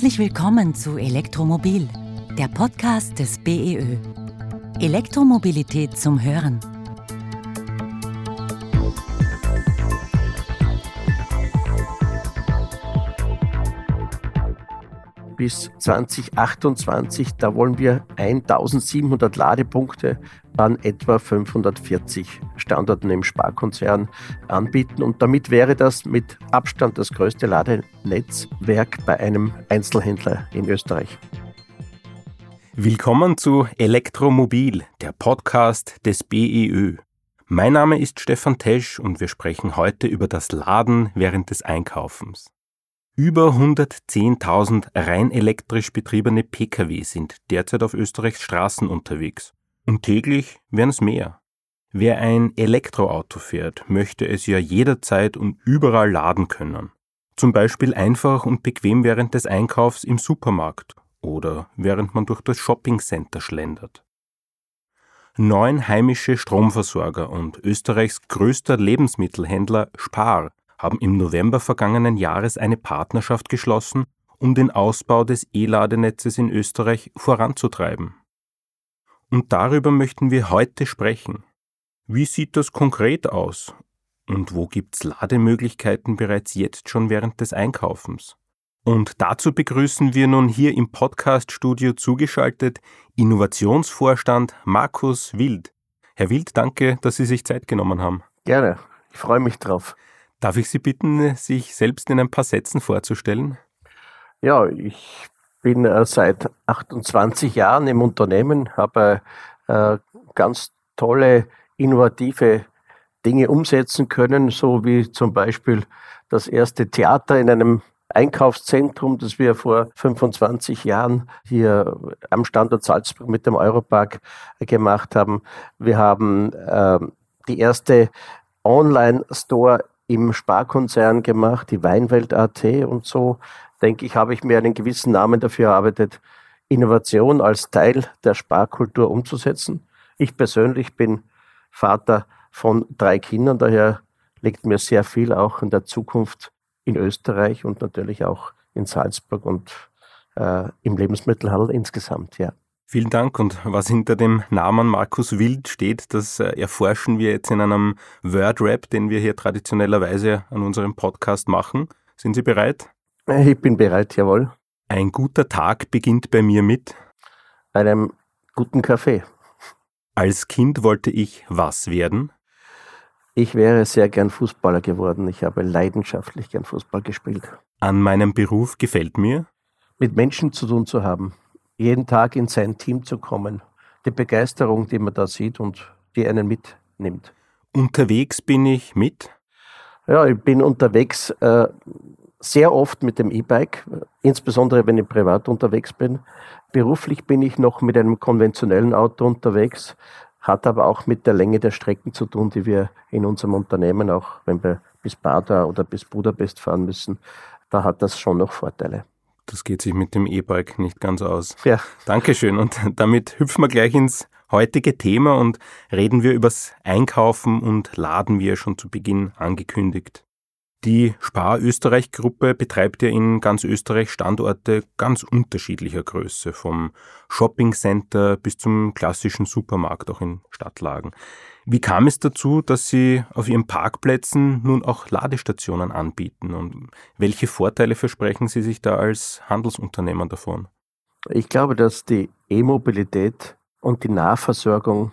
Herzlich willkommen zu Elektromobil, der Podcast des BEÖ. Elektromobilität zum Hören. Bis 2028. Da wollen wir 1700 Ladepunkte an etwa 540 Standorten im Sparkonzern anbieten. Und damit wäre das mit Abstand das größte Ladenetzwerk bei einem Einzelhändler in Österreich. Willkommen zu Elektromobil, der Podcast des BEÖ. Mein Name ist Stefan Tesch und wir sprechen heute über das Laden während des Einkaufens. Über 110.000 rein elektrisch betriebene Pkw sind derzeit auf Österreichs Straßen unterwegs. Und täglich werden es mehr. Wer ein Elektroauto fährt, möchte es ja jederzeit und überall laden können. Zum Beispiel einfach und bequem während des Einkaufs im Supermarkt oder während man durch das Shoppingcenter schlendert. Neun heimische Stromversorger und Österreichs größter Lebensmittelhändler Spar haben im November vergangenen Jahres eine Partnerschaft geschlossen, um den Ausbau des E-Ladenetzes in Österreich voranzutreiben. Und darüber möchten wir heute sprechen. Wie sieht das konkret aus? Und wo gibt's Lademöglichkeiten bereits jetzt schon während des Einkaufens? Und dazu begrüßen wir nun hier im Podcast-Studio zugeschaltet Innovationsvorstand Markus Wild. Herr Wild, danke, dass Sie sich Zeit genommen haben. Gerne, ich freue mich drauf. Darf ich Sie bitten, sich selbst in ein paar Sätzen vorzustellen? Ja, ich bin äh, seit 28 Jahren im Unternehmen, habe äh, ganz tolle, innovative Dinge umsetzen können, so wie zum Beispiel das erste Theater in einem Einkaufszentrum, das wir vor 25 Jahren hier am Standort Salzburg mit dem Europark gemacht haben. Wir haben äh, die erste Online-Store im Sparkonzern gemacht, die Weinwelt.at und so, denke ich, habe ich mir einen gewissen Namen dafür erarbeitet, Innovation als Teil der Sparkultur umzusetzen. Ich persönlich bin Vater von drei Kindern, daher liegt mir sehr viel auch in der Zukunft in Österreich und natürlich auch in Salzburg und äh, im Lebensmittelhandel insgesamt, ja. Vielen Dank. Und was hinter dem Namen Markus Wild steht, das äh, erforschen wir jetzt in einem Word-Rap, den wir hier traditionellerweise an unserem Podcast machen. Sind Sie bereit? Ich bin bereit, jawohl. Ein guter Tag beginnt bei mir mit einem guten Kaffee. Als Kind wollte ich was werden? Ich wäre sehr gern Fußballer geworden. Ich habe leidenschaftlich gern Fußball gespielt. An meinem Beruf gefällt mir? Mit Menschen zu tun zu haben jeden Tag in sein Team zu kommen. Die Begeisterung, die man da sieht und die einen mitnimmt. Unterwegs bin ich mit? Ja, ich bin unterwegs äh, sehr oft mit dem E-Bike, insbesondere wenn ich privat unterwegs bin. Beruflich bin ich noch mit einem konventionellen Auto unterwegs, hat aber auch mit der Länge der Strecken zu tun, die wir in unserem Unternehmen, auch wenn wir bis Bada oder bis Budapest fahren müssen, da hat das schon noch Vorteile das geht sich mit dem E-Bike nicht ganz aus. Ja. Dankeschön. Und damit hüpfen wir gleich ins heutige Thema und reden wir übers Einkaufen und Laden, wie ja schon zu Beginn angekündigt. Die Spar Österreich Gruppe betreibt ja in ganz Österreich Standorte ganz unterschiedlicher Größe, vom Shopping Center bis zum klassischen Supermarkt auch in Stadtlagen. Wie kam es dazu, dass Sie auf Ihren Parkplätzen nun auch Ladestationen anbieten und welche Vorteile versprechen Sie sich da als Handelsunternehmer davon? Ich glaube, dass die E-Mobilität und die Nahversorgung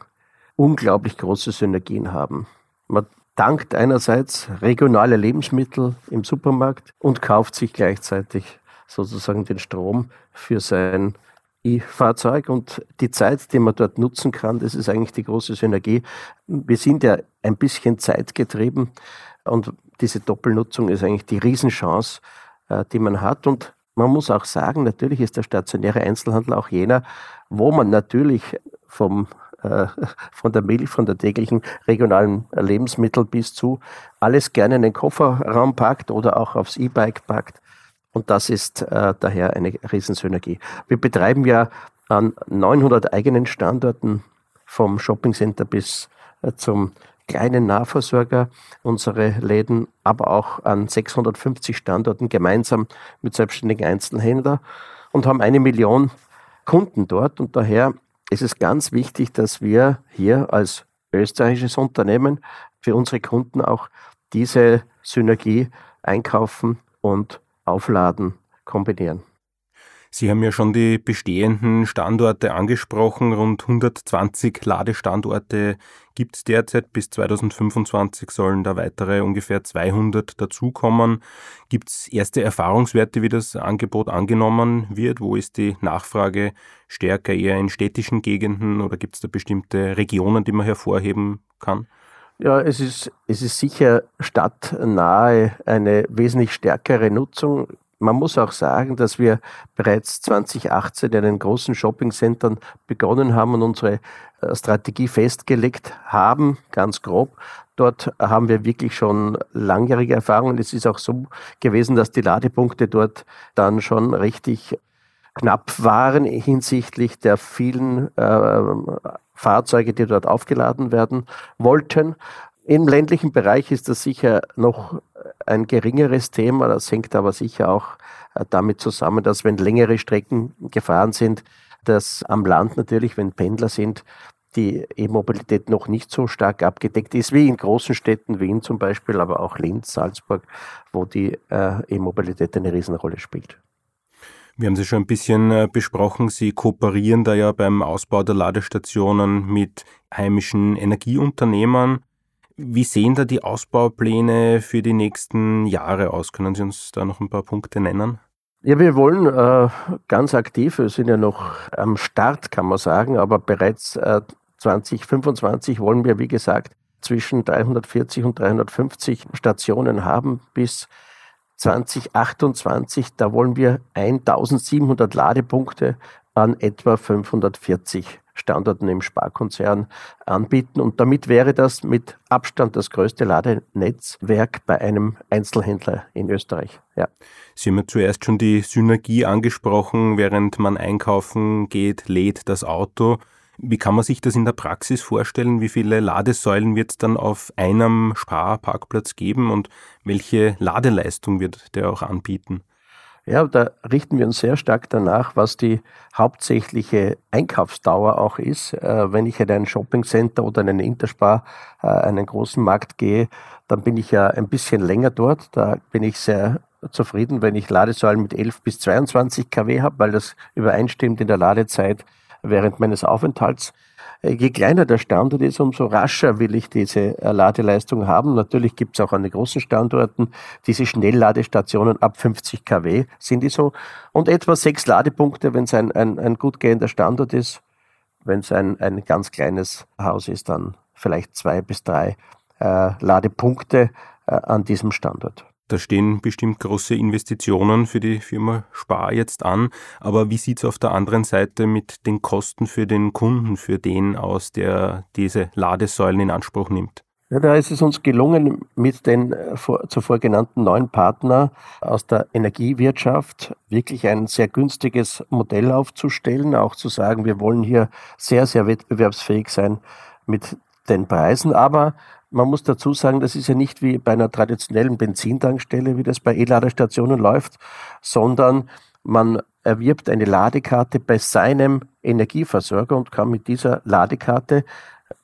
unglaublich große Synergien haben. Man dankt einerseits regionale Lebensmittel im Supermarkt und kauft sich gleichzeitig sozusagen den Strom für sein E-Fahrzeug und die Zeit, die man dort nutzen kann, das ist eigentlich die große Synergie. Wir sind ja ein bisschen zeitgetrieben und diese Doppelnutzung ist eigentlich die Riesenchance, äh, die man hat. Und man muss auch sagen, natürlich ist der stationäre Einzelhandel auch jener, wo man natürlich vom äh, von der Milch, von der täglichen regionalen Lebensmittel bis zu alles gerne in den Kofferraum packt oder auch aufs E-Bike packt. Und das ist äh, daher eine Riesensynergie. Wir betreiben ja an 900 eigenen Standorten vom Shoppingcenter bis äh, zum kleinen Nahversorger unsere Läden, aber auch an 650 Standorten gemeinsam mit selbstständigen Einzelhändlern und haben eine Million Kunden dort. Und daher ist es ganz wichtig, dass wir hier als österreichisches Unternehmen für unsere Kunden auch diese Synergie einkaufen und aufladen kombinieren. Sie haben ja schon die bestehenden Standorte angesprochen. Rund 120 Ladestandorte gibt es derzeit. Bis 2025 sollen da weitere ungefähr 200 dazukommen. Gibt es erste Erfahrungswerte, wie das Angebot angenommen wird? Wo ist die Nachfrage stärker eher in städtischen Gegenden oder gibt es da bestimmte Regionen, die man hervorheben kann? Ja, es ist, es ist sicher stadtnahe eine wesentlich stärkere Nutzung. Man muss auch sagen, dass wir bereits 2018 in den großen Shoppingcentern begonnen haben und unsere äh, Strategie festgelegt haben, ganz grob. Dort haben wir wirklich schon langjährige Erfahrungen. Es ist auch so gewesen, dass die Ladepunkte dort dann schon richtig knapp waren hinsichtlich der vielen äh, Fahrzeuge, die dort aufgeladen werden wollten. Im ländlichen Bereich ist das sicher noch ein geringeres Thema. Das hängt aber sicher auch äh, damit zusammen, dass wenn längere Strecken gefahren sind, dass am Land natürlich, wenn Pendler sind, die E-Mobilität noch nicht so stark abgedeckt ist wie in großen Städten, Wien zum Beispiel, aber auch Linz, Salzburg, wo die äh, E-Mobilität eine Riesenrolle spielt. Wir haben Sie schon ein bisschen äh, besprochen. Sie kooperieren da ja beim Ausbau der Ladestationen mit heimischen Energieunternehmern. Wie sehen da die Ausbaupläne für die nächsten Jahre aus? Können Sie uns da noch ein paar Punkte nennen? Ja, wir wollen äh, ganz aktiv, wir sind ja noch am Start, kann man sagen, aber bereits äh, 2025 wollen wir, wie gesagt, zwischen 340 und 350 Stationen haben bis 2028. Da wollen wir 1700 Ladepunkte an etwa 540 Standorten im Sparkonzern anbieten. Und damit wäre das mit Abstand das größte Ladenetzwerk bei einem Einzelhändler in Österreich. Ja. Sie haben ja zuerst schon die Synergie angesprochen, während man einkaufen geht, lädt das Auto. Wie kann man sich das in der Praxis vorstellen? Wie viele Ladesäulen wird es dann auf einem Sparparkplatz geben und welche Ladeleistung wird der auch anbieten? Ja, da richten wir uns sehr stark danach, was die hauptsächliche Einkaufsdauer auch ist. Äh, wenn ich in ein Shoppingcenter oder in einen Interspar, äh, einen großen Markt gehe, dann bin ich ja ein bisschen länger dort. Da bin ich sehr zufrieden, wenn ich Ladesäulen mit 11 bis 22 kW habe, weil das übereinstimmt in der Ladezeit während meines Aufenthalts. Äh, je kleiner der Standort ist, umso rascher will ich diese äh, Ladeleistung haben. Natürlich gibt es auch an den großen Standorten diese Schnellladestationen ab 50 kW sind die so. Und etwa sechs Ladepunkte, wenn es ein, ein, ein gut gehender Standort ist. Wenn es ein, ein ganz kleines Haus ist, dann vielleicht zwei bis drei äh, Ladepunkte äh, an diesem Standort. Da stehen bestimmt große Investitionen für die Firma Spar jetzt an. Aber wie sieht es auf der anderen Seite mit den Kosten für den Kunden, für den aus, der diese Ladesäulen in Anspruch nimmt? Ja, da ist es uns gelungen, mit den äh, zuvor genannten neuen Partnern aus der Energiewirtschaft wirklich ein sehr günstiges Modell aufzustellen, auch zu sagen, wir wollen hier sehr, sehr wettbewerbsfähig sein mit den Preisen, aber man muss dazu sagen, das ist ja nicht wie bei einer traditionellen Benzintankstelle, wie das bei E-Ladestationen läuft, sondern man erwirbt eine Ladekarte bei seinem Energieversorger und kann mit dieser Ladekarte,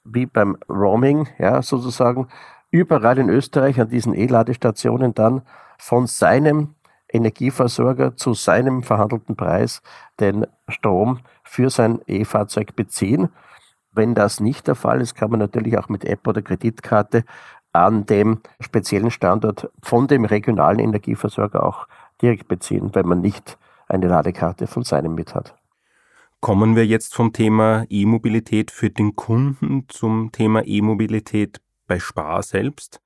wie beim Roaming, ja, sozusagen, überall in Österreich an diesen E-Ladestationen dann von seinem Energieversorger zu seinem verhandelten Preis den Strom für sein E-Fahrzeug beziehen. Wenn das nicht der Fall ist, kann man natürlich auch mit App oder Kreditkarte an dem speziellen Standort von dem regionalen Energieversorger auch direkt beziehen, wenn man nicht eine Ladekarte von seinem mit hat. Kommen wir jetzt vom Thema E-Mobilität für den Kunden zum Thema E-Mobilität bei Spar selbst.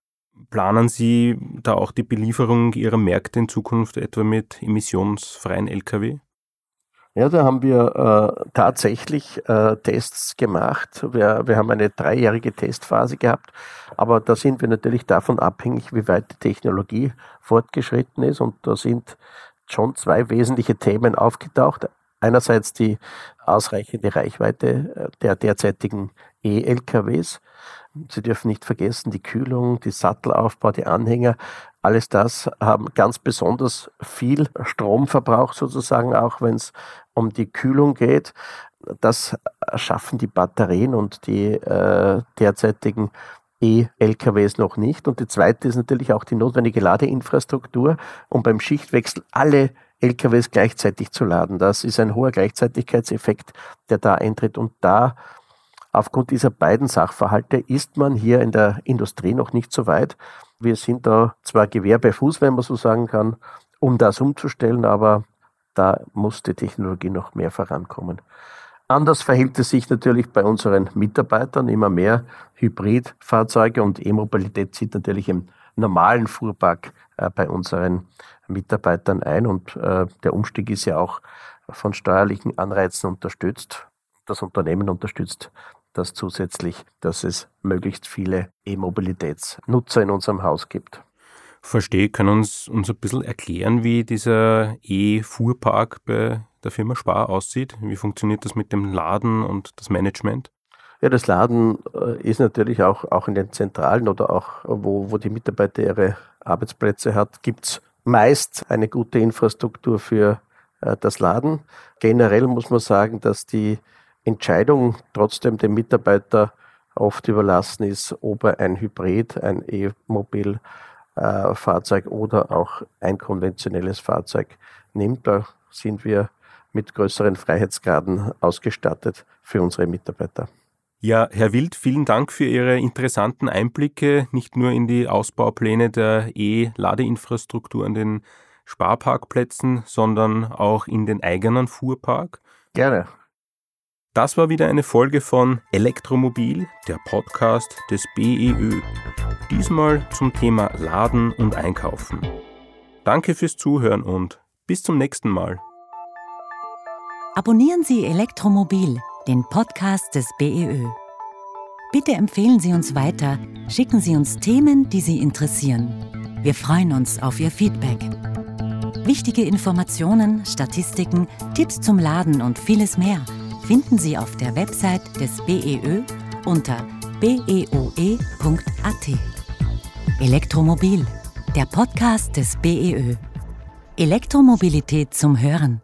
Planen Sie da auch die Belieferung Ihrer Märkte in Zukunft etwa mit emissionsfreien Lkw? Ja, da haben wir äh, tatsächlich äh, Tests gemacht. Wir, wir haben eine dreijährige Testphase gehabt, aber da sind wir natürlich davon abhängig, wie weit die Technologie fortgeschritten ist. Und da sind schon zwei wesentliche Themen aufgetaucht. Einerseits die ausreichende Reichweite äh, der derzeitigen E-LKWs, Sie dürfen nicht vergessen, die Kühlung, die Sattelaufbau, die Anhänger, alles das haben ganz besonders viel Stromverbrauch sozusagen, auch wenn es um die Kühlung geht. Das schaffen die Batterien und die äh, derzeitigen E-LKWs noch nicht. Und die zweite ist natürlich auch die notwendige Ladeinfrastruktur, um beim Schichtwechsel alle LKWs gleichzeitig zu laden. Das ist ein hoher Gleichzeitigkeitseffekt, der da eintritt. Und da, aufgrund dieser beiden Sachverhalte, ist man hier in der Industrie noch nicht so weit. Wir sind da zwar Gewehr bei Fuß, wenn man so sagen kann, um das umzustellen, aber da muss die Technologie noch mehr vorankommen. Anders verhält es sich natürlich bei unseren Mitarbeitern. Immer mehr Hybridfahrzeuge und E-Mobilität zieht natürlich im normalen Fuhrpark äh, bei unseren Mitarbeitern ein. Und äh, der Umstieg ist ja auch von steuerlichen Anreizen unterstützt. Das Unternehmen unterstützt das zusätzlich, dass es möglichst viele E-Mobilitätsnutzer in unserem Haus gibt. Verstehe, können uns uns ein bisschen erklären, wie dieser E-Fuhrpark bei der Firma Spar aussieht? Wie funktioniert das mit dem Laden und das Management? Ja, das Laden äh, ist natürlich auch, auch in den Zentralen oder auch wo, wo die Mitarbeiter ihre Arbeitsplätze hat, gibt es meist eine gute Infrastruktur für äh, das Laden. Generell muss man sagen, dass die Entscheidung trotzdem dem Mitarbeiter oft überlassen ist, ob er ein Hybrid, ein E-Mobil-Fahrzeug äh, oder auch ein konventionelles Fahrzeug nimmt. Da sind wir mit größeren Freiheitsgraden ausgestattet für unsere Mitarbeiter. Ja, Herr Wild, vielen Dank für Ihre interessanten Einblicke, nicht nur in die Ausbaupläne der E-Ladeinfrastruktur an den Sparparkplätzen, sondern auch in den eigenen Fuhrpark. Gerne. Das war wieder eine Folge von Elektromobil, der Podcast des BEÖ. Diesmal zum Thema Laden und Einkaufen. Danke fürs Zuhören und bis zum nächsten Mal. Abonnieren Sie Elektromobil, den Podcast des BEÖ. Bitte empfehlen Sie uns weiter, schicken Sie uns Themen, die Sie interessieren. Wir freuen uns auf Ihr Feedback. Wichtige Informationen, Statistiken, Tipps zum Laden und vieles mehr – finden Sie auf der Website des BEÖ unter beoe.at. Elektromobil, der Podcast des BEÖ. Elektromobilität zum Hören.